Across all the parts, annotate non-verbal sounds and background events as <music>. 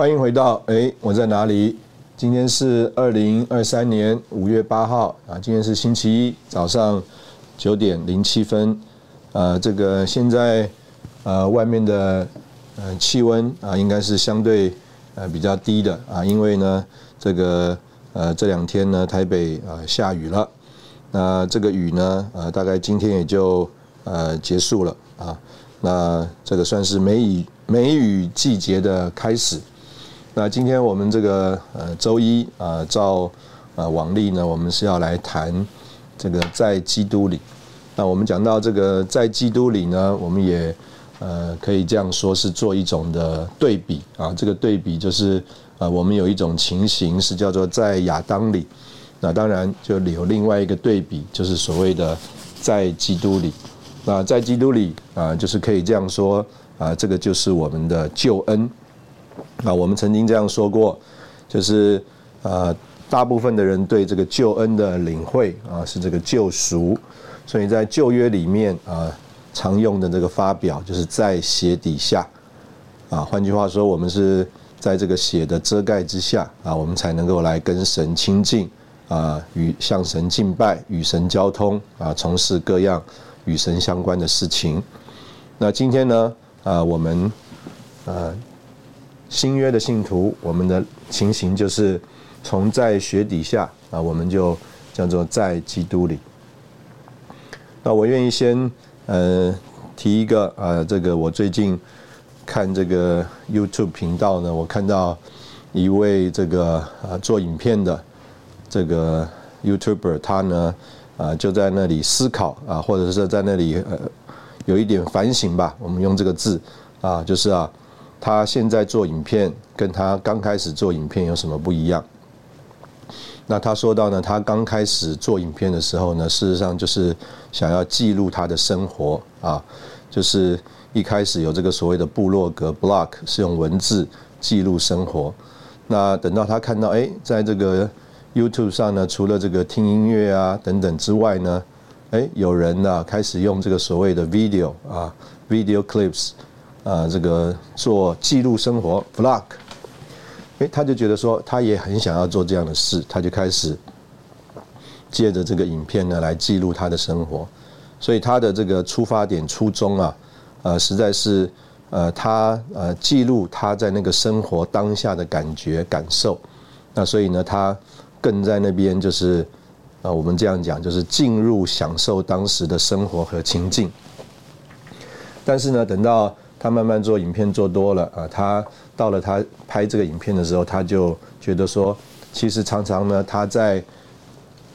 欢迎回到哎，我在哪里？今天是二零二三年五月八号啊，今天是星期一早上九点零七分。呃，这个现在呃外面的呃气温啊，应该是相对呃比较低的啊，因为呢这个呃这两天呢台北啊下雨了，那这个雨呢呃大概今天也就呃结束了啊，那这个算是梅雨梅雨季节的开始。那今天我们这个呃周一啊，照呃往例呢，我们是要来谈这个在基督里。那我们讲到这个在基督里呢，我们也呃可以这样说是做一种的对比啊。这个对比就是呃我们有一种情形是叫做在亚当里，那当然就有另外一个对比，就是所谓的在基督里。那在基督里啊，就是可以这样说啊，这个就是我们的救恩。啊，我们曾经这样说过，就是呃，大部分的人对这个救恩的领会啊，是这个救赎，所以在旧约里面啊，常用的这个发表就是在血底下啊，换句话说，我们是在这个血的遮盖之下啊，我们才能够来跟神亲近啊，与向神敬拜，与神交通啊，从事各样与神相关的事情。那今天呢，啊，我们呃。新约的信徒，我们的情形就是从在雪底下啊，我们就叫做在基督里。那我愿意先呃提一个啊，这个我最近看这个 YouTube 频道呢，我看到一位这个啊做影片的这个 YouTuber，他呢啊就在那里思考啊，或者是在那里呃有一点反省吧，我们用这个字啊，就是啊。他现在做影片，跟他刚开始做影片有什么不一样？那他说到呢，他刚开始做影片的时候呢，事实上就是想要记录他的生活啊，就是一开始有这个所谓的部落格 （blog） 是用文字记录生活。那等到他看到，哎，在这个 YouTube 上呢，除了这个听音乐啊等等之外呢，哎，有人呢开始用这个所谓的 video 啊，video clips。啊，这个做记录生活 vlog，哎，他就觉得说，他也很想要做这样的事，他就开始借着这个影片呢来记录他的生活，所以他的这个出发点初衷啊，呃，实在是呃，他呃记录他在那个生活当下的感觉感受，那所以呢，他更在那边就是啊，我们这样讲，就是进入享受当时的生活和情境，但是呢，等到他慢慢做影片做多了啊，他到了他拍这个影片的时候，他就觉得说，其实常常呢，他在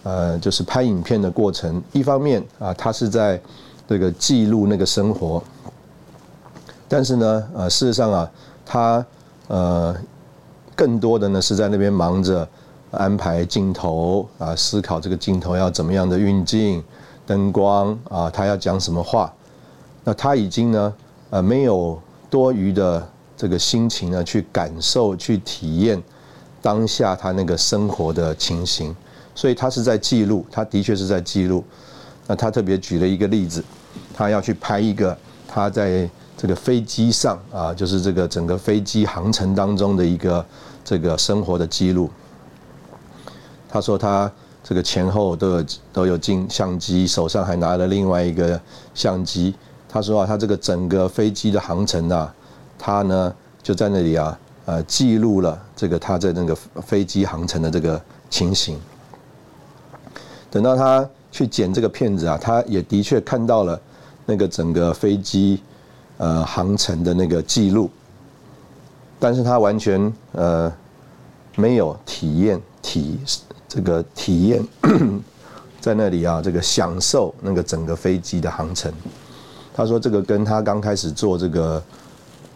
呃，就是拍影片的过程，一方面啊，他是在这个记录那个生活，但是呢，呃，事实上啊，他呃，更多的呢是在那边忙着安排镜头啊，思考这个镜头要怎么样的运镜、灯光啊，他要讲什么话，那他已经呢。呃，没有多余的这个心情呢，去感受、去体验当下他那个生活的情形，所以他是在记录，他的确是在记录。那他特别举了一个例子，他要去拍一个他在这个飞机上啊，就是这个整个飞机航程当中的一个这个生活的记录。他说他这个前后都有都有镜相机，手上还拿了另外一个相机。他说啊，他这个整个飞机的航程啊，他呢就在那里啊，呃，记录了这个他在那个飞机航程的这个情形。等到他去剪这个片子啊，他也的确看到了那个整个飞机呃航程的那个记录，但是他完全呃没有体验体这个体验 <coughs> 在那里啊，这个享受那个整个飞机的航程。他说这个跟他刚开始做这个。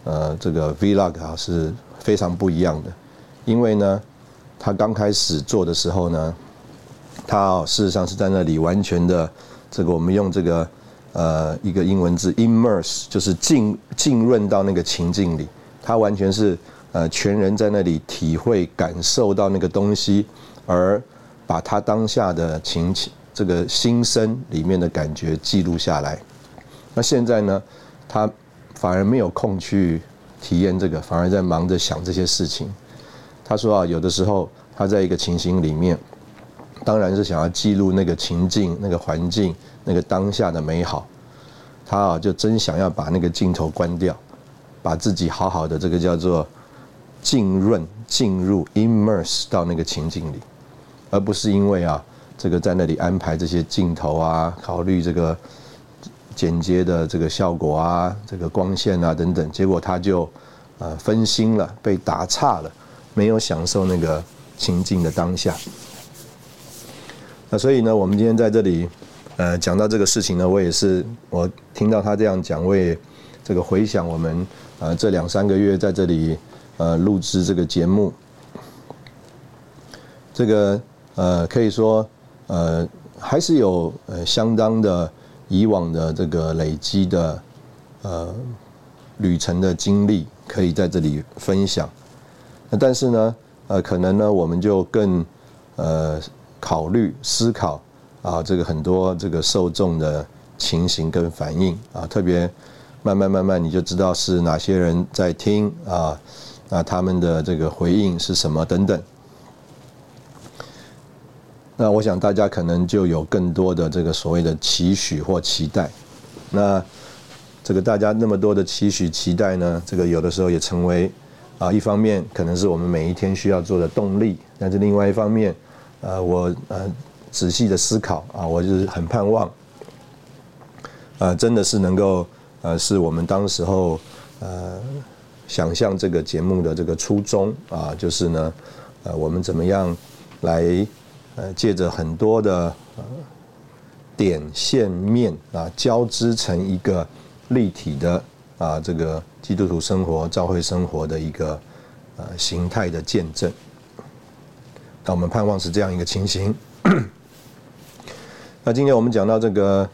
呃，这个 vlog 啊是非常不一样的，因为呢，他刚开始做的时候呢，他事实上是在那里完全的这个我们用这个呃一个英文字 immerse，就是浸浸润到那个情境里，他完全是呃全人在那里体会感受到那个东西，而把他当下的情情这个心声里面的感觉记录下来。那现在呢，他。反而没有空去体验这个，反而在忙着想这些事情。他说啊，有的时候他在一个情形里面，当然是想要记录那个情境、那个环境、那个当下的美好。他啊，就真想要把那个镜头关掉，把自己好好的这个叫做浸润、进入、immerse 到那个情境里，而不是因为啊，这个在那里安排这些镜头啊，考虑这个。剪接的这个效果啊，这个光线啊等等，结果他就呃分心了，被打岔了，没有享受那个情境的当下。那所以呢，我们今天在这里呃讲到这个事情呢，我也是我听到他这样讲，我也这个回想我们呃这两三个月在这里呃录制这个节目，这个呃可以说呃还是有呃相当的。以往的这个累积的呃旅程的经历，可以在这里分享。那但是呢，呃，可能呢，我们就更呃考虑思考啊，这个很多这个受众的情形跟反应啊，特别慢慢慢慢你就知道是哪些人在听啊，那他们的这个回应是什么等等。那我想大家可能就有更多的这个所谓的期许或期待，那这个大家那么多的期许期待呢，这个有的时候也成为啊一方面可能是我们每一天需要做的动力，但是另外一方面，呃我呃仔细的思考啊，我就是很盼望，呃真的是能够呃是我们当时候呃想象这个节目的这个初衷啊，就是呢呃我们怎么样来。呃，借着很多的点线面啊，交织成一个立体的啊，这个基督徒生活、教会生活的一个呃形态的见证。那我们盼望是这样一个情形。<coughs> 那今天我们讲到这个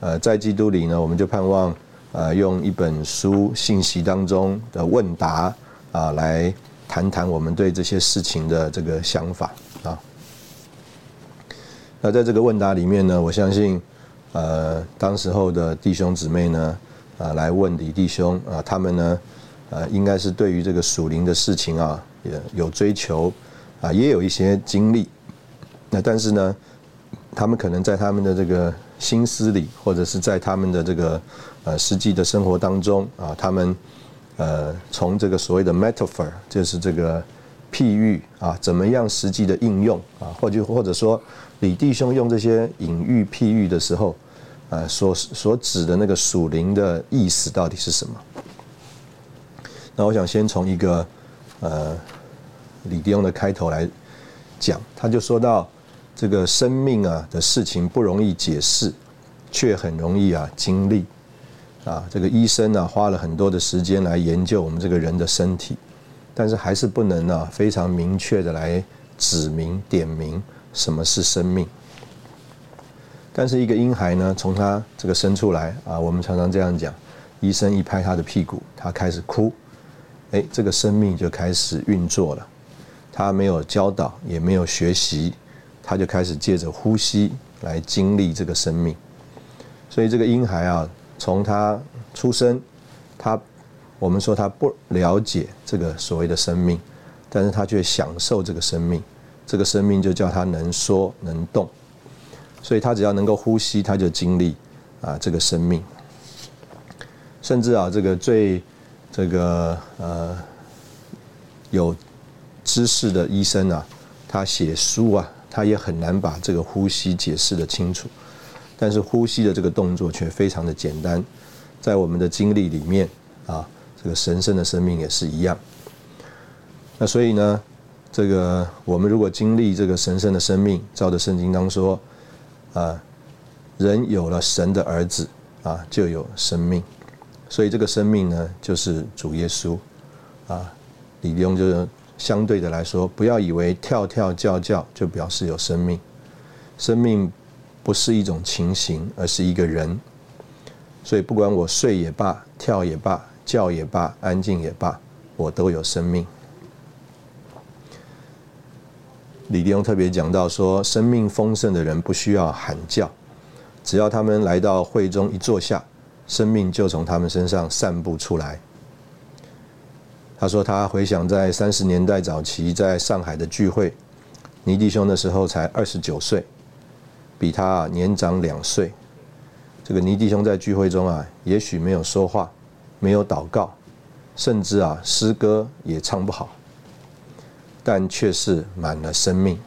呃，在基督里呢，我们就盼望呃，用一本书信息当中的问答啊，来谈谈我们对这些事情的这个想法。那在这个问答里面呢，我相信，呃，当时候的弟兄姊妹呢，啊，来问李弟兄啊，他们呢，呃，应该是对于这个属灵的事情啊，也有追求，啊，也有一些经历。那但是呢，他们可能在他们的这个心思里，或者是在他们的这个呃实际的生活当中啊，他们呃从这个所谓的 metaphor，就是这个譬喻啊，怎么样实际的应用啊，或者或者说。李弟兄用这些隐喻譬喻的时候，呃，所所指的那个属灵的意思到底是什么？那我想先从一个呃李弟兄的开头来讲，他就说到这个生命啊的事情不容易解释，却很容易啊经历啊。这个医生呢花了很多的时间来研究我们这个人的身体，但是还是不能呢非常明确的来指明点明。什么是生命？但是一个婴孩呢，从他这个生出来啊，我们常常这样讲，医生一拍他的屁股，他开始哭，哎，这个生命就开始运作了。他没有教导，也没有学习，他就开始借着呼吸来经历这个生命。所以这个婴孩啊，从他出生，他我们说他不了解这个所谓的生命，但是他却享受这个生命。这个生命就叫他能说能动，所以他只要能够呼吸，他就经历啊这个生命。甚至啊，这个最这个呃有知识的医生啊，他写书啊，他也很难把这个呼吸解释的清楚。但是呼吸的这个动作却非常的简单，在我们的经历里面啊，这个神圣的生命也是一样。那所以呢，这个我们如果经历这个神圣的生命，照着圣经当说，啊，人有了神的儿子啊，就有生命。所以这个生命呢，就是主耶稣啊。李弟兄就是相对的来说，不要以为跳跳叫叫就表示有生命，生命。不是一种情形，而是一个人。所以，不管我睡也罢，跳也罢，叫也罢，安静也罢，我都有生命。李弟兄特别讲到说，生命丰盛的人不需要喊叫，只要他们来到会中一坐下，生命就从他们身上散布出来。他说，他回想在三十年代早期在上海的聚会，倪弟兄的时候才二十九岁。比他年长两岁，这个尼弟兄在聚会中啊，也许没有说话，没有祷告，甚至啊诗歌也唱不好，但却是满了生命。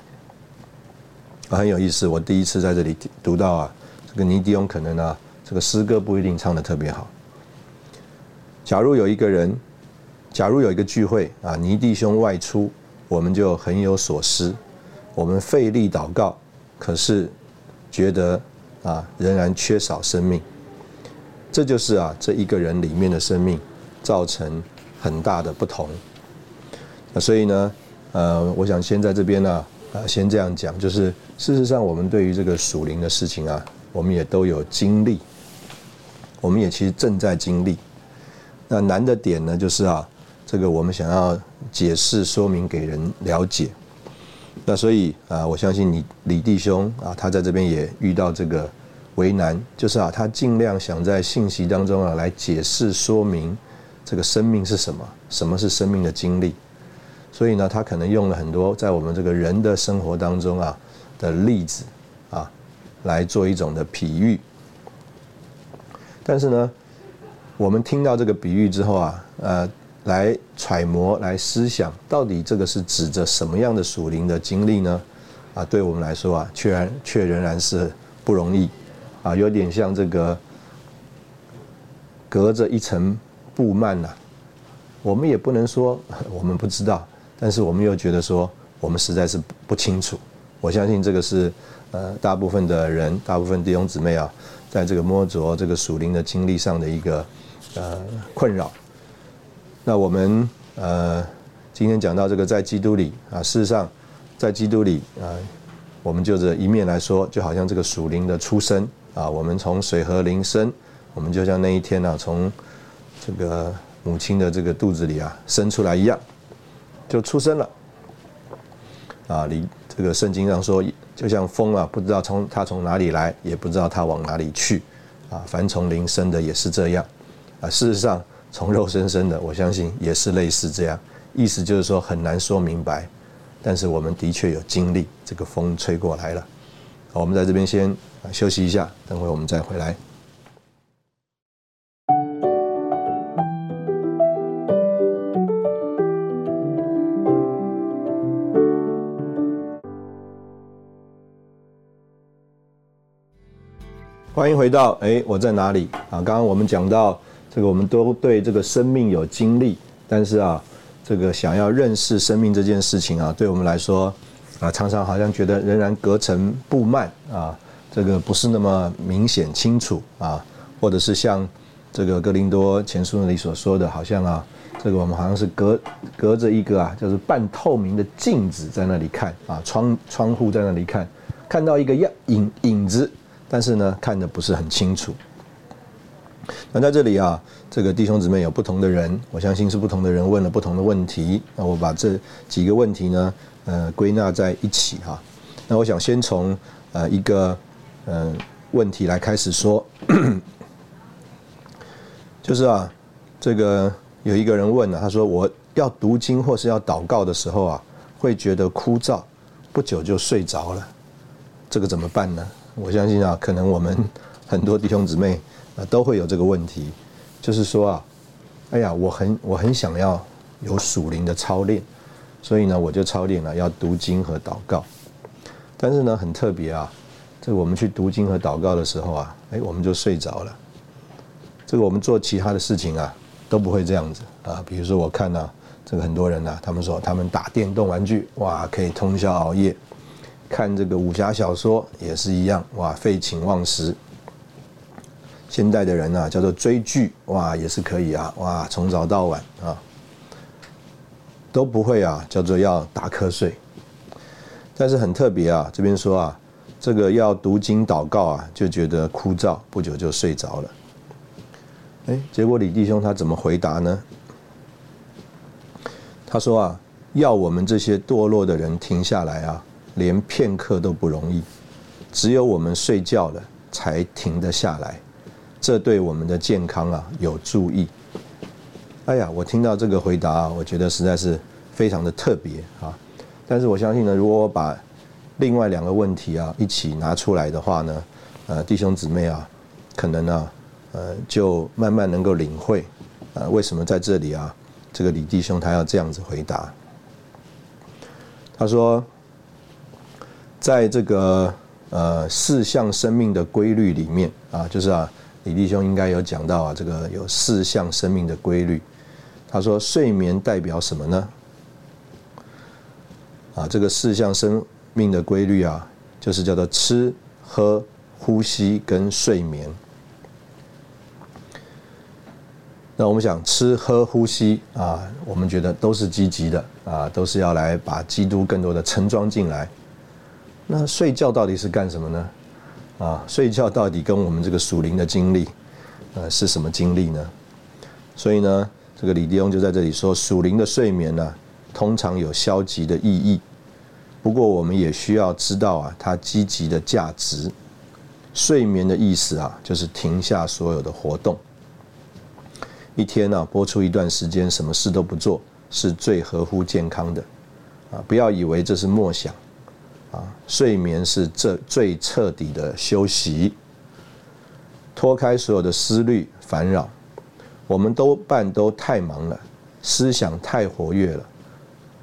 很有意思。我第一次在这里读到啊，这个尼弟兄可能啊，这个诗歌不一定唱的特别好。假如有一个人，假如有一个聚会啊，尼弟兄外出，我们就很有所思，我们费力祷告，可是。觉得啊，仍然缺少生命，这就是啊，这一个人里面的生命造成很大的不同。那所以呢，呃，我想先在这边呢，呃，先这样讲，就是事实上，我们对于这个属灵的事情啊，我们也都有经历，我们也其实正在经历。那难的点呢，就是啊，这个我们想要解释说明给人了解。那所以啊，我相信你李弟兄啊，他在这边也遇到这个为难，就是啊，他尽量想在信息当中啊来解释说明这个生命是什么，什么是生命的经历。所以呢，他可能用了很多在我们这个人的生活当中啊的例子啊来做一种的比喻。但是呢，我们听到这个比喻之后啊，呃。来揣摩、来思想，到底这个是指着什么样的属灵的经历呢？啊，对我们来说啊，却然却仍然是不容易，啊，有点像这个隔着一层布幔呐。我们也不能说 <laughs> 我们不知道，但是我们又觉得说我们实在是不清楚。我相信这个是呃大部分的人、大部分弟兄姊妹啊，在这个摸着这个属灵的经历上的一个呃困扰。那我们呃今天讲到这个在基督里啊，事实上在基督里啊，我们就这一面来说，就好像这个属灵的出生啊，我们从水和灵生，我们就像那一天呢，从这个母亲的这个肚子里啊生出来一样，就出生了。啊，你这个圣经上说，就像风啊，不知道从它从哪里来，也不知道它往哪里去，啊，凡从灵生的也是这样，啊，事实上。从肉身生的，我相信也是类似这样，意思就是说很难说明白，但是我们的确有经历，这个风吹过来了。好我们在这边先休息一下，等会我们再回来。欢迎回到哎，我在哪里啊？刚刚我们讲到。这个我们都对这个生命有经历，但是啊，这个想要认识生命这件事情啊，对我们来说啊，常常好像觉得仍然隔层布幔啊，这个不是那么明显清楚啊，或者是像这个格林多前书那里所说的，好像啊，这个我们好像是隔隔着一个啊，就是半透明的镜子在那里看啊，窗窗户在那里看，看到一个样影影子，但是呢，看的不是很清楚。那在这里啊，这个弟兄姊妹有不同的人，我相信是不同的人问了不同的问题。那我把这几个问题呢，呃，归纳在一起哈。那我想先从呃一个呃问题来开始说，<clears throat> 就是啊，这个有一个人问了，他说我要读经或是要祷告的时候啊，会觉得枯燥，不久就睡着了，这个怎么办呢？我相信啊，可能我们 <laughs> 很多弟兄姊妹。啊，都会有这个问题，就是说啊，哎呀，我很我很想要有属灵的操练，所以呢，我就操练了要读经和祷告。但是呢，很特别啊，这个我们去读经和祷告的时候啊，哎，我们就睡着了。这个我们做其他的事情啊，都不会这样子啊。比如说我看呢，这个很多人呢，他们说他们打电动玩具，哇，可以通宵熬夜；看这个武侠小说也是一样，哇，废寝忘食。现代的人呢，叫做追剧，哇，也是可以啊，哇，从早到晚啊，都不会啊，叫做要打瞌睡。但是很特别啊，这边说啊，这个要读经祷告啊，就觉得枯燥，不久就睡着了。哎，结果李弟兄他怎么回答呢？他说啊，要我们这些堕落的人停下来啊，连片刻都不容易，只有我们睡觉了才停得下来。这对我们的健康啊有注意。哎呀，我听到这个回答，我觉得实在是非常的特别啊。但是我相信呢，如果我把另外两个问题啊一起拿出来的话呢，呃，弟兄姊妹啊，可能呢，呃，就慢慢能够领会，呃，为什么在这里啊，这个李弟兄他要这样子回答。他说，在这个呃四项生命的规律里面啊，就是啊。李弟兄应该有讲到啊，这个有四项生命的规律。他说，睡眠代表什么呢？啊，这个四项生命的规律啊，就是叫做吃、喝、呼吸跟睡眠。那我们想吃、喝、呼吸啊，我们觉得都是积极的啊，都是要来把基督更多的盛装进来。那睡觉到底是干什么呢？啊，睡觉到底跟我们这个属灵的经历，呃，是什么经历呢？所以呢，这个李弟兄就在这里说，属灵的睡眠呢，通常有消极的意义。不过，我们也需要知道啊，它积极的价值。睡眠的意思啊，就是停下所有的活动。一天呢，播出一段时间，什么事都不做，是最合乎健康的。啊，不要以为这是默想。啊，睡眠是这最彻底的休息，脱开所有的思虑烦扰。我们都半都太忙了，思想太活跃了，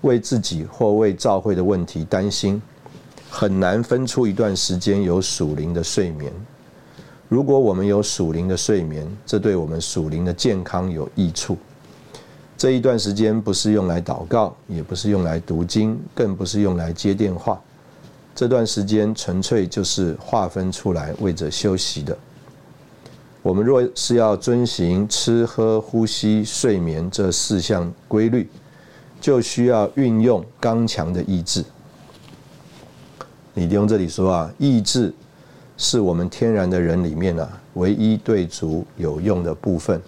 为自己或为教会的问题担心，很难分出一段时间有属灵的睡眠。如果我们有属灵的睡眠，这对我们属灵的健康有益处。这一段时间不是用来祷告，也不是用来读经，更不是用来接电话。这段时间纯粹就是划分出来为着休息的。我们若是要遵循吃喝呼吸睡眠这四项规律，就需要运用刚强的意志。李弟兄这里说啊，意志是我们天然的人里面啊唯一对主有用的部分。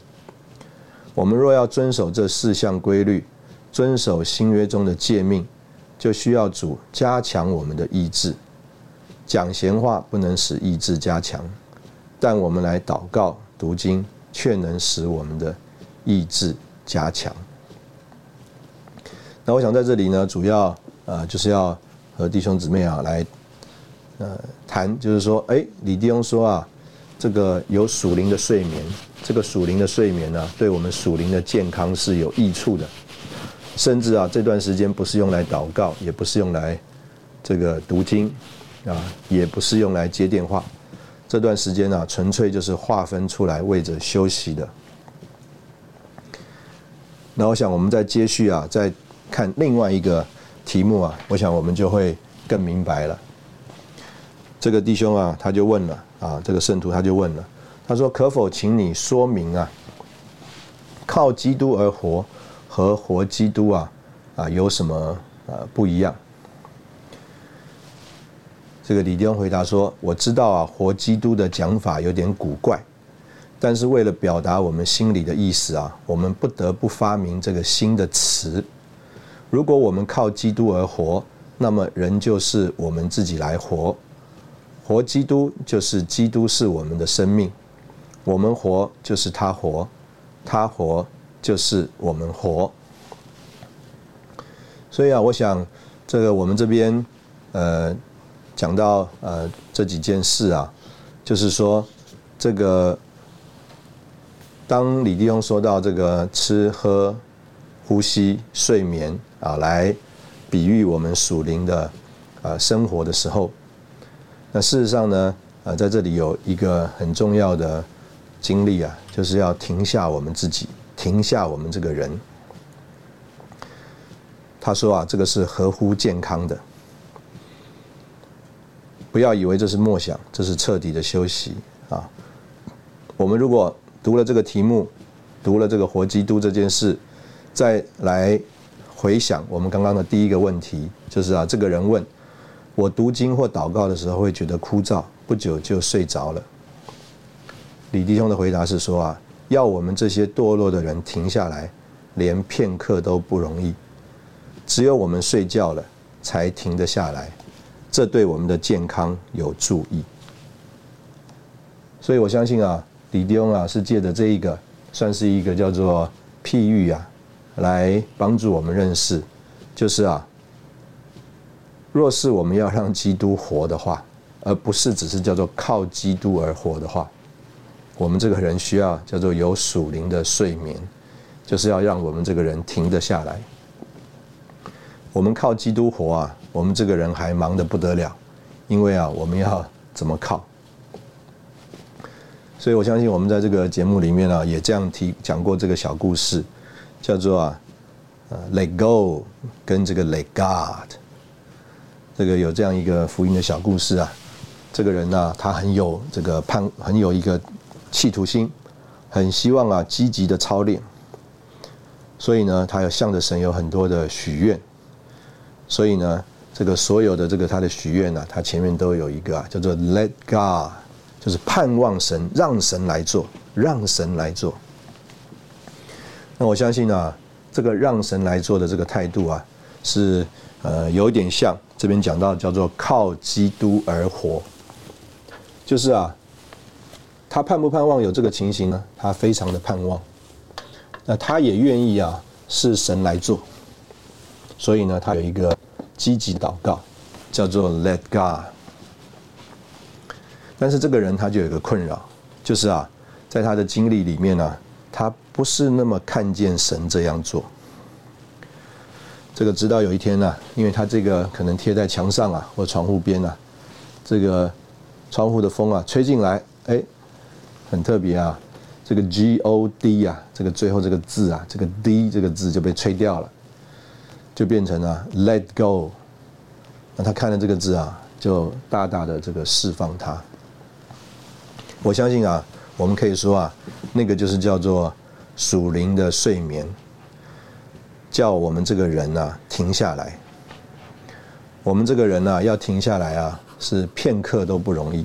我们若要遵守这四项规律，遵守新约中的诫命。就需要主加强我们的意志，讲闲话不能使意志加强，但我们来祷告读经，却能使我们的意志加强。那我想在这里呢，主要呃就是要和弟兄姊妹啊来呃谈，就是说，哎，李弟兄说啊，这个有属灵的睡眠，这个属灵的睡眠呢，对我们属灵的健康是有益处的。甚至啊，这段时间不是用来祷告，也不是用来这个读经，啊，也不是用来接电话。这段时间呢，纯粹就是划分出来为着休息的。那我想，我们再接续啊，再看另外一个题目啊，我想我们就会更明白了。这个弟兄啊，他就问了啊，这个圣徒他就问了，他说：“可否请你说明啊，靠基督而活？”和活基督啊啊有什么呃不一样？这个李弟兄回答说：“我知道啊，活基督的讲法有点古怪，但是为了表达我们心里的意思啊，我们不得不发明这个新的词。如果我们靠基督而活，那么人就是我们自己来活。活基督就是基督是我们的生命，我们活就是他活，他活。”就是我们活，所以啊，我想这个我们这边呃讲到呃这几件事啊，就是说这个当李弟兄说到这个吃喝呼吸睡眠啊，来比喻我们属灵的呃生活的时候。那事实上呢，呃，在这里有一个很重要的经历啊，就是要停下我们自己，停下我们这个人。他说啊，这个是合乎健康的，不要以为这是默想，这是彻底的休息啊。我们如果读了这个题目，读了这个活基督这件事，再来回想我们刚刚的第一个问题，就是啊，这个人问我读经或祷告的时候会觉得枯燥，不久就睡着了。李弟兄的回答是说啊，要我们这些堕落的人停下来，连片刻都不容易。只有我们睡觉了，才停得下来，这对我们的健康有助益。所以我相信啊，李弟兄啊是借着这一个，算是一个叫做譬喻啊，来帮助我们认识，就是啊，若是我们要让基督活的话，而不是只是叫做靠基督而活的话，我们这个人需要叫做有属灵的睡眠，就是要让我们这个人停得下来。我们靠基督活啊，我们这个人还忙得不得了，因为啊，我们要怎么靠？所以我相信我们在这个节目里面呢，也这样提讲过这个小故事，叫做啊，呃，Let Go 跟这个 Let God，这个有这样一个福音的小故事啊。这个人呢，他很有这个盼，很有一个企图心，很希望啊积极的操练，所以呢，他要向着神有很多的许愿。所以呢，这个所有的这个他的许愿呢，他前面都有一个啊，叫做 Let God，就是盼望神，让神来做，让神来做。那我相信啊，这个让神来做的这个态度啊，是呃有点像这边讲到叫做靠基督而活，就是啊，他盼不盼望有这个情形呢？他非常的盼望，那他也愿意啊，是神来做。所以呢，他有一个积极祷告，叫做 Let God。但是这个人他就有一个困扰，就是啊，在他的经历里面呢，他不是那么看见神这样做。这个直到有一天呢，因为他这个可能贴在墙上啊，或窗户边啊，这个窗户的风啊吹进来，哎，很特别啊，这个 G O D 啊，这个最后这个字啊，这个 D 这个字就被吹掉了。就变成了 Let Go，那他看了这个字啊，就大大的这个释放他。我相信啊，我们可以说啊，那个就是叫做属灵的睡眠，叫我们这个人啊停下来。我们这个人啊要停下来啊，是片刻都不容易。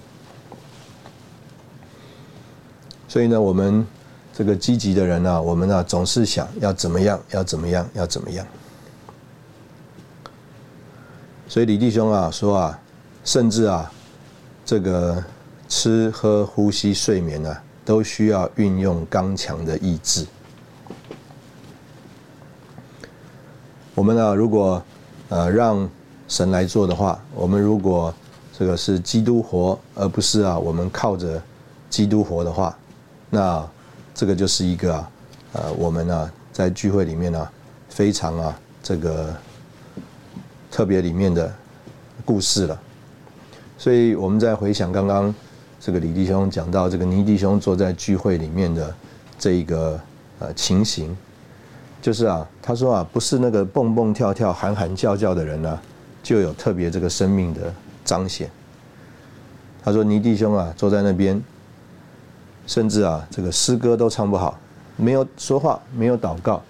所以呢，我们这个积极的人啊，我们呢总是想要怎么样，要怎么样，要怎么样。所以李弟兄啊说啊，甚至啊，这个吃喝呼吸睡眠呢，都需要运用刚强的意志。我们呢，如果呃让神来做的话，我们如果这个是基督活，而不是啊我们靠着基督活的话，那这个就是一个啊呃我们呢在聚会里面呢非常啊这个。特别里面的故事了，所以我们在回想刚刚这个李弟兄讲到这个倪弟兄坐在聚会里面的这一个呃情形，就是啊，他说啊，不是那个蹦蹦跳跳、喊喊叫叫的人呢，就有特别这个生命的彰显。他说倪弟兄啊，坐在那边，甚至啊，这个诗歌都唱不好，没有说话，没有祷告，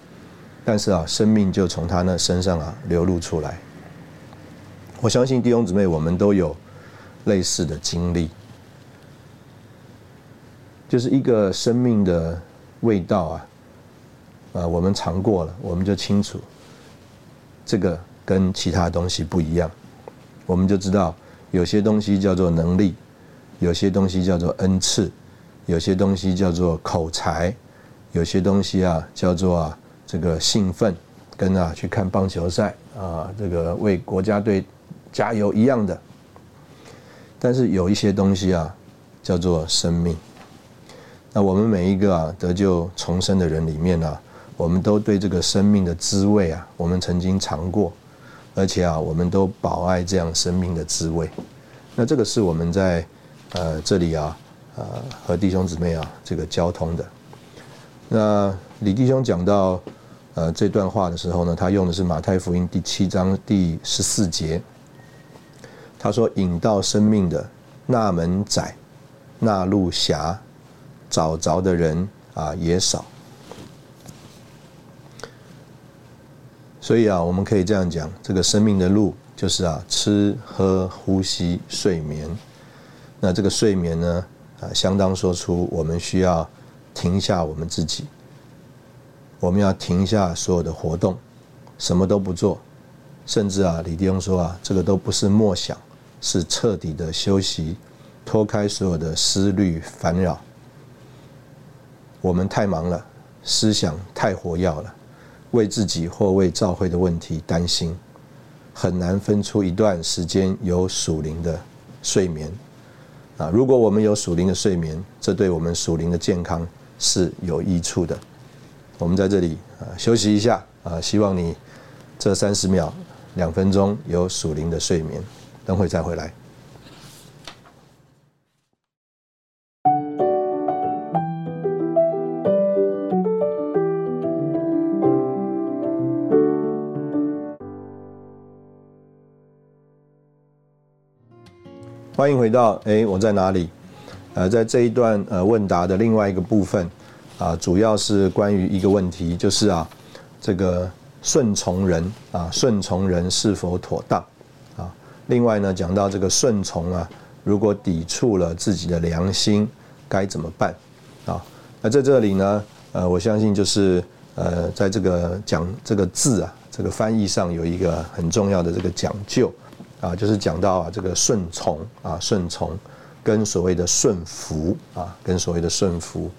但是啊，生命就从他那身上啊流露出来。我相信弟兄姊妹，我们都有类似的经历，就是一个生命的味道啊，啊，我们尝过了，我们就清楚，这个跟其他东西不一样，我们就知道有些东西叫做能力，有些东西叫做恩赐，有些东西叫做口才，有些东西啊叫做啊这个兴奋，跟啊去看棒球赛啊，这个为国家队。加油一样的，但是有一些东西啊，叫做生命。那我们每一个啊得救重生的人里面呢，我们都对这个生命的滋味啊，我们曾经尝过，而且啊，我们都保爱这样生命的滋味。那这个是我们在呃这里啊，呃和弟兄姊妹啊这个交通的。那李弟兄讲到呃这段话的时候呢，他用的是马太福音第七章第十四节。他说：“引到生命的那门窄，那路狭，找着的人啊也少。”所以啊，我们可以这样讲：这个生命的路，就是啊吃喝呼吸睡眠。那这个睡眠呢，啊相当说出我们需要停下我们自己，我们要停下所有的活动，什么都不做，甚至啊，李弟兄说啊，这个都不是默想。是彻底的休息，脱开所有的思虑烦扰。我们太忙了，思想太活跃了，为自己或为教会的问题担心，很难分出一段时间有属灵的睡眠。啊，如果我们有属灵的睡眠，这对我们属灵的健康是有益处的。我们在这里啊休息一下啊，希望你这三十秒、两分钟有属灵的睡眠。等会再回来。欢迎回到哎，我在哪里？呃，在这一段呃问答的另外一个部分啊，主要是关于一个问题，就是啊，这个顺从人啊，顺从人是否妥当？另外呢，讲到这个顺从啊，如果抵触了自己的良心，该怎么办？啊，那在这里呢，呃，我相信就是呃，在这个讲这个字啊，这个翻译上有一个很重要的这个讲究啊，就是讲到啊，这个顺从啊，顺从跟所谓的顺服啊，跟所谓的顺服。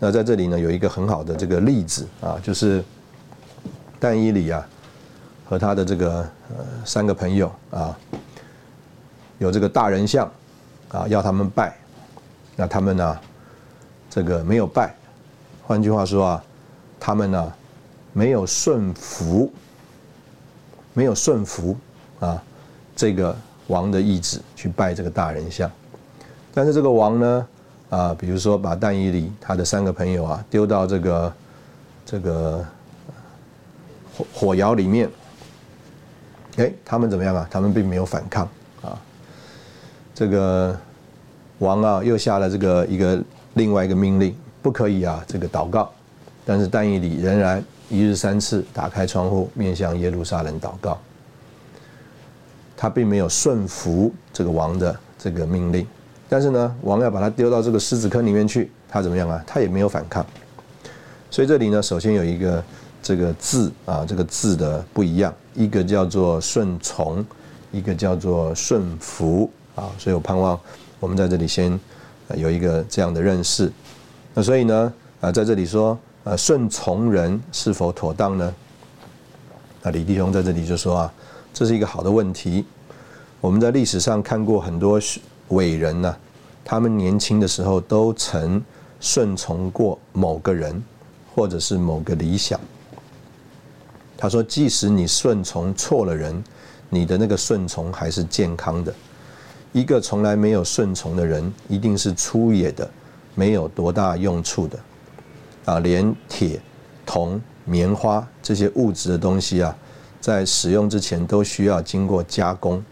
那在这里呢，有一个很好的这个例子啊，就是但伊里啊和他的这个呃三个朋友啊。有这个大人像，啊，要他们拜，那他们呢，这个没有拜，换句话说啊，他们呢没有顺服，没有顺服啊，这个王的意志去拜这个大人像，但是这个王呢，啊，比如说把但以里他的三个朋友啊丢到这个这个火火窑里面，哎，他们怎么样啊？他们并没有反抗。这个王啊，又下了这个一个另外一个命令，不可以啊，这个祷告。但是但以理仍然一日三次打开窗户，面向耶路撒冷祷告。他并没有顺服这个王的这个命令，但是呢，王要把他丢到这个狮子坑里面去，他怎么样啊？他也没有反抗。所以这里呢，首先有一个这个字啊，这个字的不一样，一个叫做顺从，一个叫做顺服。啊，所以我盼望我们在这里先有一个这样的认识。那所以呢，啊，在这里说，呃，顺从人是否妥当呢？那李弟兄在这里就说啊，这是一个好的问题。我们在历史上看过很多伟人呢，他们年轻的时候都曾顺从过某个人，或者是某个理想。他说，即使你顺从错了人，你的那个顺从还是健康的。一个从来没有顺从的人，一定是粗野的，没有多大用处的，啊，连铁、铜、棉花这些物质的东西啊，在使用之前都需要经过加工，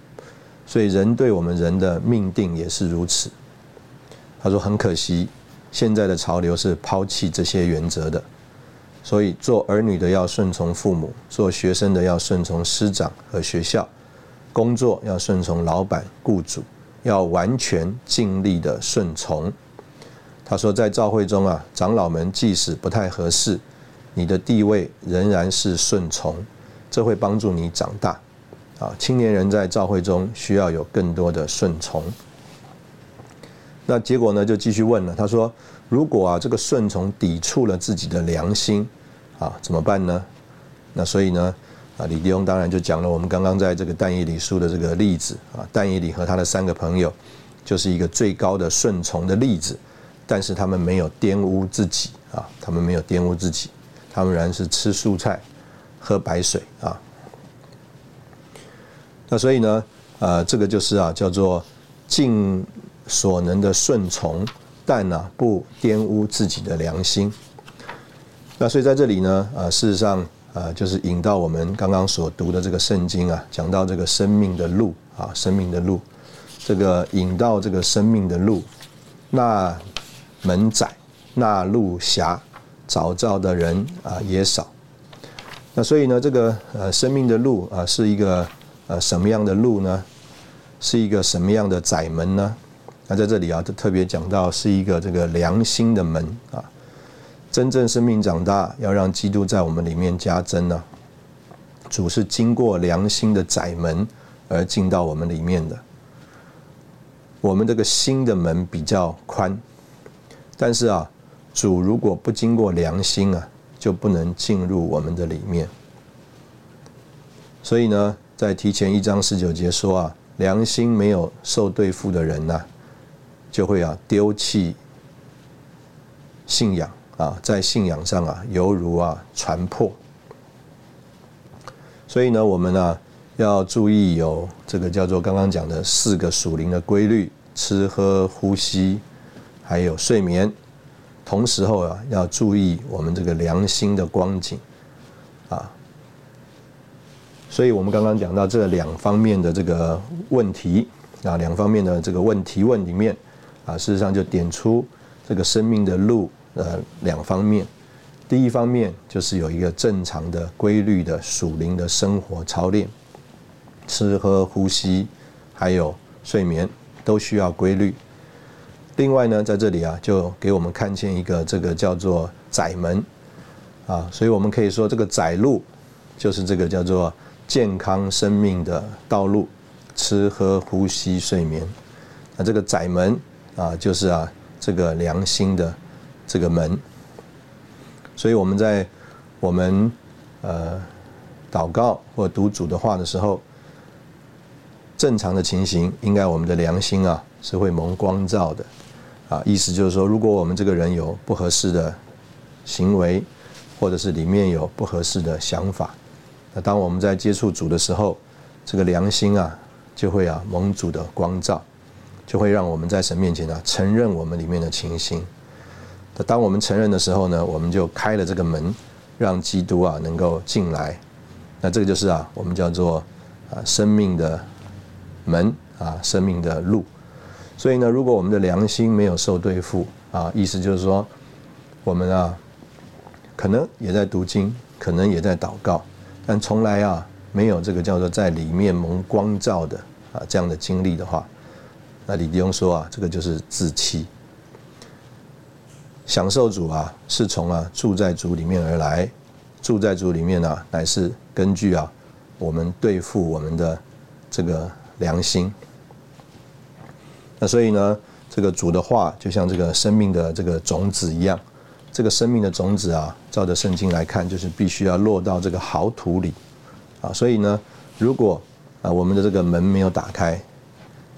所以人对我们人的命定也是如此。他说很可惜，现在的潮流是抛弃这些原则的，所以做儿女的要顺从父母，做学生的要顺从师长和学校。工作要顺从老板、雇主，要完全尽力的顺从。他说，在教会中啊，长老们即使不太合适，你的地位仍然是顺从，这会帮助你长大。啊，青年人在教会中需要有更多的顺从。那结果呢，就继续问了。他说，如果啊，这个顺从抵触了自己的良心，啊，怎么办呢？那所以呢？啊，李弟兄当然就讲了我们刚刚在这个但以理书的这个例子啊，但以理和他的三个朋友就是一个最高的顺从的例子，但是他们没有玷污自己啊，他们没有玷污自己，他们仍然是吃蔬菜、喝白水啊。那所以呢，呃，这个就是啊，叫做尽所能的顺从，但呢不玷污自己的良心。那所以在这里呢，呃，事实上，呃，就是引到我们刚刚所读的这个圣经啊，讲到这个生命的路啊，生命的路，这个引到这个生命的路，那门窄，那路狭，找到的人啊也少。那所以呢，这个呃生命的路啊，是一个呃什么样的路呢？是一个什么样的窄门呢？那在这里啊，特别讲到是一个这个良心的门啊。真正生命长大，要让基督在我们里面加增呢。主是经过良心的窄门而进到我们里面的。我们这个心的门比较宽，但是啊，主如果不经过良心啊，就不能进入我们的里面。所以呢，在提前一章十九节说啊，良心没有受对付的人呢，就会啊丢弃信仰。啊，在信仰上啊，犹如啊船破。所以呢，我们呢要注意有这个叫做刚刚讲的四个属灵的规律：吃喝、呼吸，还有睡眠。同时候啊，要注意我们这个良心的光景啊。所以我们刚刚讲到这两方面的这个问题啊，两方面的这个问题问里面啊，事实上就点出这个生命的路。呃，两方面，第一方面就是有一个正常的、规律的属灵的生活操练，吃喝呼吸，还有睡眠都需要规律。另外呢，在这里啊，就给我们看见一个这个叫做窄门啊，所以我们可以说这个窄路就是这个叫做健康生命的道路，吃喝呼吸睡眠。那这个窄门啊，就是啊这个良心的。这个门，所以我们在我们呃祷告或读主的话的时候，正常的情形，应该我们的良心啊是会蒙光照的啊。意思就是说，如果我们这个人有不合适的行为，或者是里面有不合适的想法，那当我们在接触主的时候，这个良心啊就会啊蒙主的光照，就会让我们在神面前啊承认我们里面的情形。当我们承认的时候呢，我们就开了这个门，让基督啊能够进来。那这个就是啊，我们叫做啊生命的门啊，生命的路。所以呢，如果我们的良心没有受对付啊，意思就是说，我们啊可能也在读经，可能也在祷告，但从来啊没有这个叫做在里面蒙光照的啊这样的经历的话，那李弟兄说啊，这个就是自欺。享受主啊，是从啊住在主里面而来，住在主里面呢，乃是根据啊我们对付我们的这个良心。那所以呢，这个主的话就像这个生命的这个种子一样，这个生命的种子啊，照着圣经来看，就是必须要落到这个好土里啊。所以呢，如果啊我们的这个门没有打开，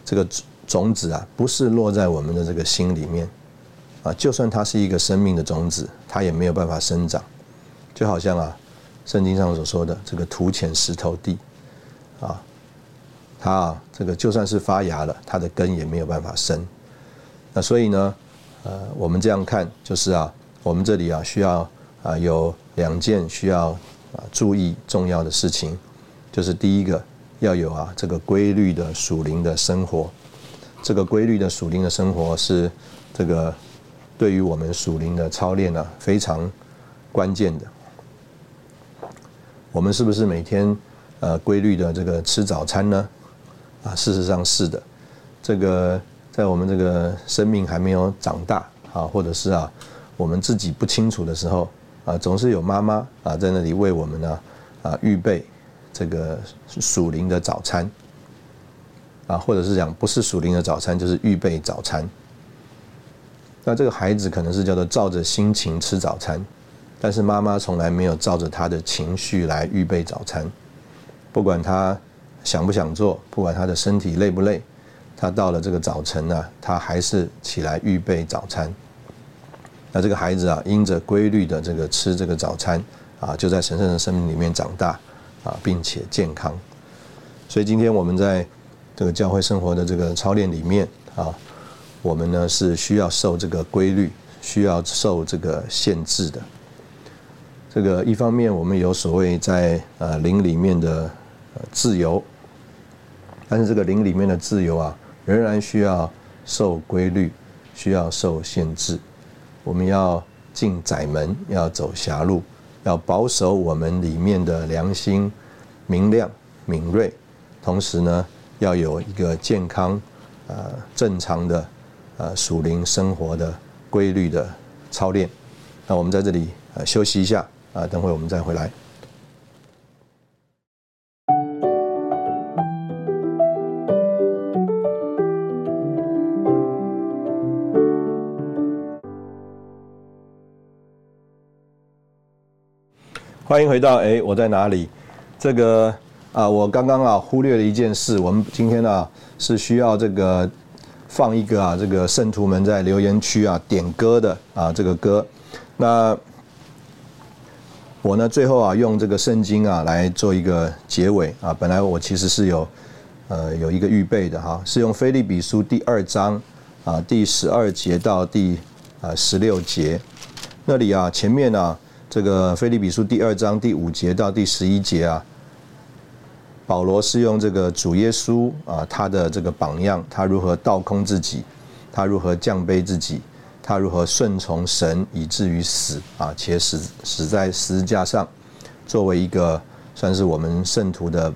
这个种子啊不是落在我们的这个心里面。啊，就算它是一个生命的种子，它也没有办法生长，就好像啊，圣经上所说的这个土浅石头地，啊，它啊，这个就算是发芽了，它的根也没有办法生。那所以呢，呃，我们这样看，就是啊，我们这里啊，需要啊有两件需要啊注意重要的事情，就是第一个要有啊这个规律的属灵的生活，这个规律的属灵的生活是这个。对于我们属灵的操练呢，非常关键的。我们是不是每天呃规律的这个吃早餐呢？啊，事实上是的。这个在我们这个生命还没有长大啊，或者是啊我们自己不清楚的时候啊，总是有妈妈啊在那里为我们呢啊预备这个属灵的早餐啊，或者是讲不是属灵的早餐，就是预备早餐。那这个孩子可能是叫做照着心情吃早餐，但是妈妈从来没有照着他的情绪来预备早餐。不管他想不想做，不管他的身体累不累，他到了这个早晨呢，他还是起来预备早餐。那这个孩子啊，因着规律的这个吃这个早餐啊，就在神圣的生命里面长大啊，并且健康。所以今天我们在这个教会生活的这个操练里面啊，我们呢是需要受这个规律，需要受这个限制的。这个一方面我们有所谓在呃灵里面的自由，但是这个灵里面的自由啊，仍然需要受规律，需要受限制。我们要进窄门，要走狭路，要保守我们里面的良心明亮敏锐，同时呢，要有一个健康、呃正常的呃属灵生活的规律的操练。那我们在这里呃休息一下啊，等会我们再回来。欢迎回到哎，我在哪里？这个啊，我刚刚啊忽略了一件事。我们今天啊是需要这个放一个啊这个圣徒们在留言区啊点歌的啊这个歌。那我呢最后啊用这个圣经啊来做一个结尾啊。本来我其实是有呃有一个预备的哈，是用菲利比书第二章啊第十二节到第啊十六节那里啊前面呢。这个菲利比书第二章第五节到第十一节啊，保罗是用这个主耶稣啊，他的这个榜样，他如何倒空自己，他如何降卑自己，他如何顺从神以至于死啊，且死死在十字架上，作为一个算是我们圣徒的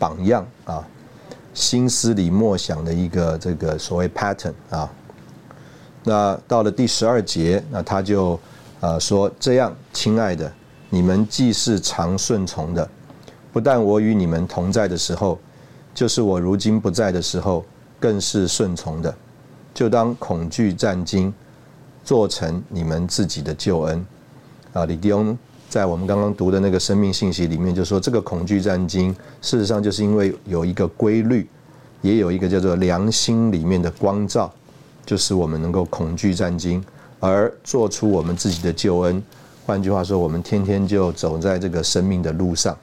榜样啊，心思里默想的一个这个所谓 pattern 啊。那到了第十二节，那他就。啊，说这样，亲爱的，你们既是常顺从的，不但我与你们同在的时候，就是我如今不在的时候，更是顺从的，就当恐惧战惊，做成你们自己的救恩。啊，李迪翁在我们刚刚读的那个生命信息里面就说，这个恐惧战惊，事实上就是因为有一个规律，也有一个叫做良心里面的光照，就使我们能够恐惧战惊。而做出我们自己的救恩，换句话说，我们天天就走在这个生命的路上。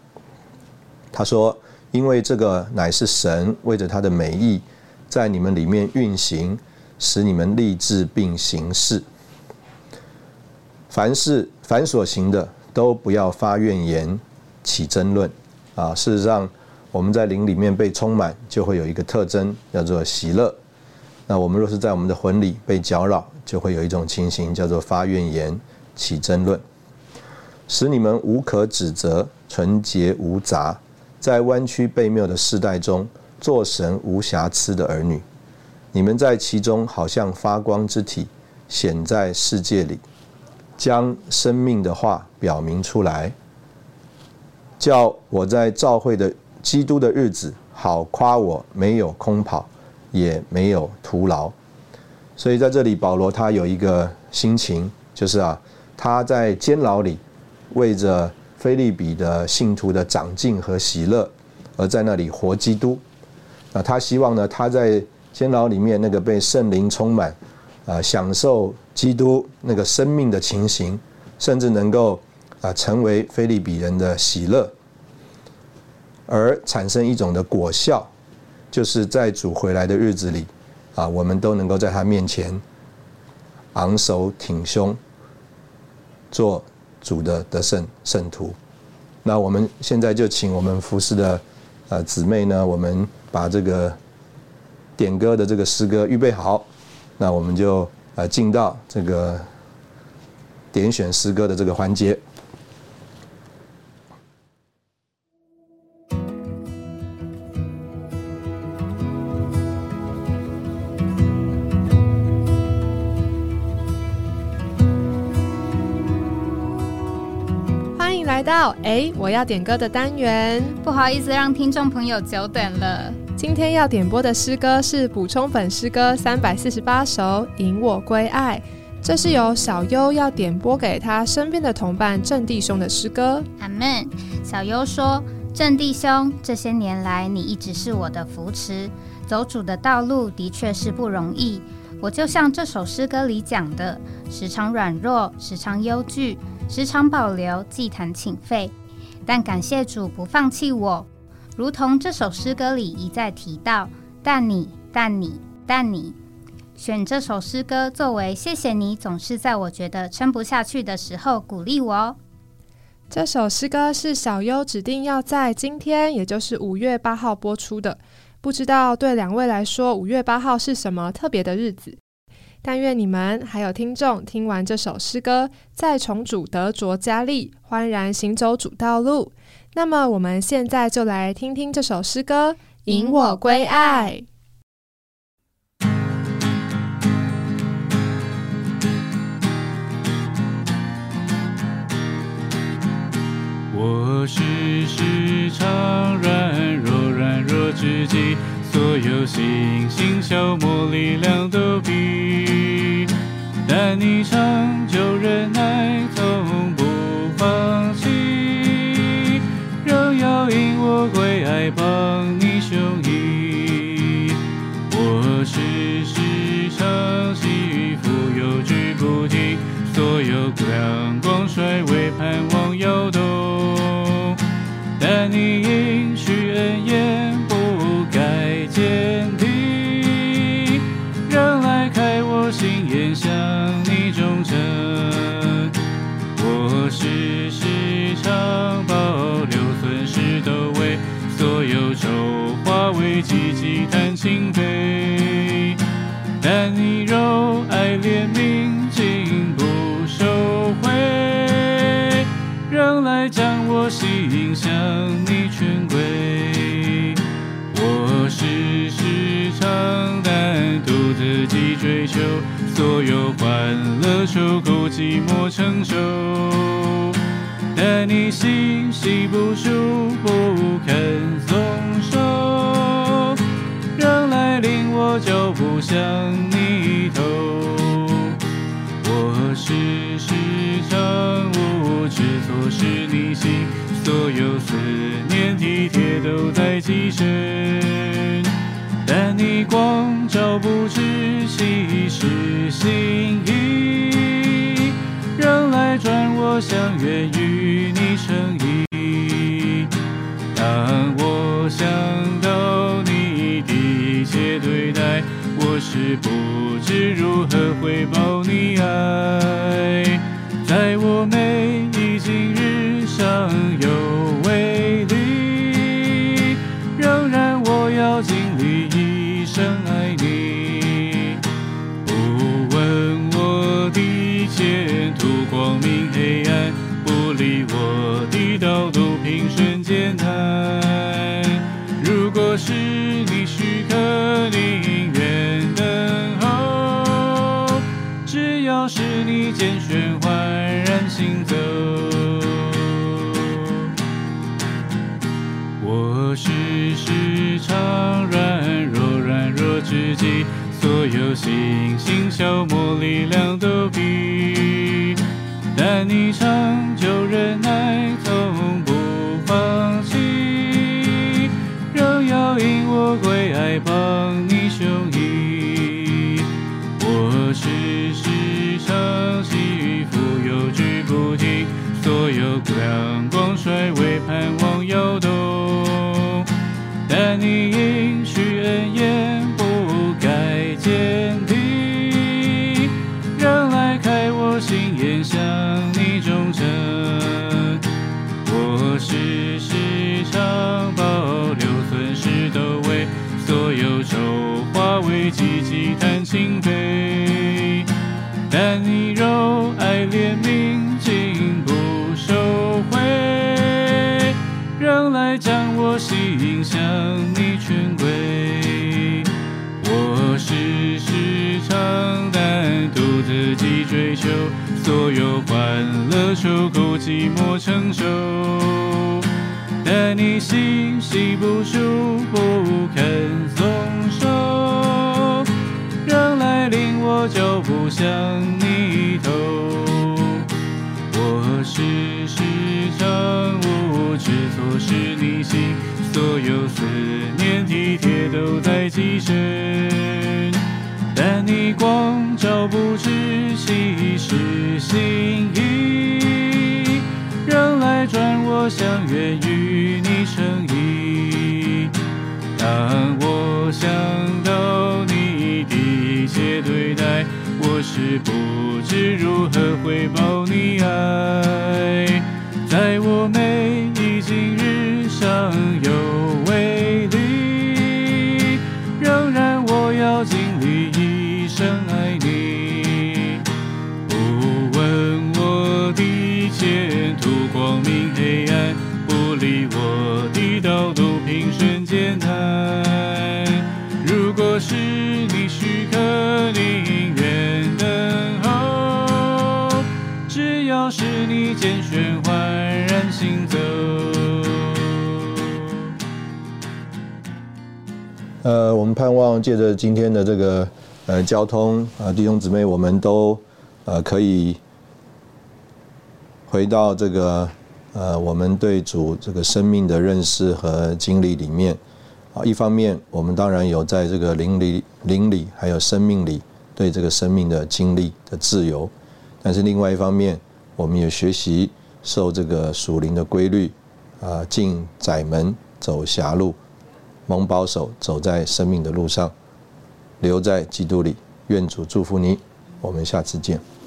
他说：“因为这个乃是神为着他的美意，在你们里面运行，使你们立志并行事。凡事凡所行的，都不要发怨言，起争论。啊，事实上，我们在灵里面被充满，就会有一个特征，叫做喜乐。那我们若是在我们的魂里被搅扰，就会有一种情形，叫做发怨言、起争论，使你们无可指责、纯洁无杂，在弯曲悖谬的世代中，做神无瑕疵的儿女。你们在其中好像发光之体，显在世界里，将生命的话表明出来，叫我在召会的基督的日子，好夸我没有空跑，也没有徒劳。所以在这里，保罗他有一个心情，就是啊，他在监牢里，为着菲利比的信徒的长进和喜乐，而在那里活基督。啊，他希望呢，他在监牢里面那个被圣灵充满，啊，享受基督那个生命的情形，甚至能够啊成为菲利比人的喜乐，而产生一种的果效，就是在主回来的日子里。啊，我们都能够在他面前昂首挺胸，做主的得胜圣徒。那我们现在就请我们服侍的呃姊妹呢，我们把这个点歌的这个诗歌预备好，那我们就呃进到这个点选诗歌的这个环节。到哎，我要点歌的单元，不好意思让听众朋友久等了。今天要点播的诗歌是补充本诗歌三百四十八首《引我归爱》，这是由小优要点播给他身边的同伴郑弟兄的诗歌。阿门。小优说：“郑弟兄，这些年来你一直是我的扶持，走主的道路的确是不容易。我就像这首诗歌里讲的，时常软弱，时常忧惧。”时常保留祭坛请费，但感谢主不放弃我。如同这首诗歌里一再提到，但你，但你，但你，选这首诗歌作为谢谢你，总是在我觉得撑不下去的时候鼓励我哦。这首诗歌是小优指定要在今天，也就是五月八号播出的。不知道对两位来说，五月八号是什么特别的日子？但愿你们还有听众听完这首诗歌，再重主得着加力，欢然行走主道路。那么，我们现在就来听听这首诗歌《引我归爱》。我时时常软弱，软弱之际，所有星星消磨力量都疲。但你长久忍耐，从不放弃，仍要引我归爱，帮你胸臆。我时时常起伏，有句不停，所有亮光衰微，盼望摇动。但你所有欢乐出口寂寞承受。但你心系不输，不肯松手，让来临我脚步向你投。我时时常无知错失你心，所有思念体贴都在极深。但你光照不知其实心意，让来转我相约与你成一。当我想到你的一切对待，我是不知如何回报你爱。在我每一今日上有软弱之际，所有信心消磨力量都比。但你长久忍耐，从不放弃，仍要引我归爱，帮你胸臆。我时时常起伏，有之不停，所有亮光衰微，盼望摇动。但你应许恩言坚定，让爱开我心眼向你忠诚。我时时常保留损失都为所有丑化为积极谈情悲，但你柔爱怜悯竟不收回，让爱将我心向时常单独自己追求，所有欢乐出口寂寞承受。但你心系不输，不肯松手，让来领我脚步向你投。我时时常无知错失你心，所有思念体贴都在极深。但你光照不知其是心意，让来转我相约与你成一。当我想到你的一切对待，我是不知如何回报你爱。在我每一今日上有前途光明黑暗，不理我的道路平顺艰难。如果是你许可，宁愿等候。只要是你拣选，焕然行走。呃，我们盼望借着今天的这个呃交通啊、弟兄姊妹，我们都呃可以回到这个呃我们对主这个生命的认识和经历里面啊。一方面，我们当然有在这个灵里、灵里还有生命里对这个生命的经历的自由，但是另外一方面，我们也学习受这个属灵的规律啊，进窄门，走狭路。蒙保守，走在生命的路上，留在基督里。愿主祝福你，我们下次见。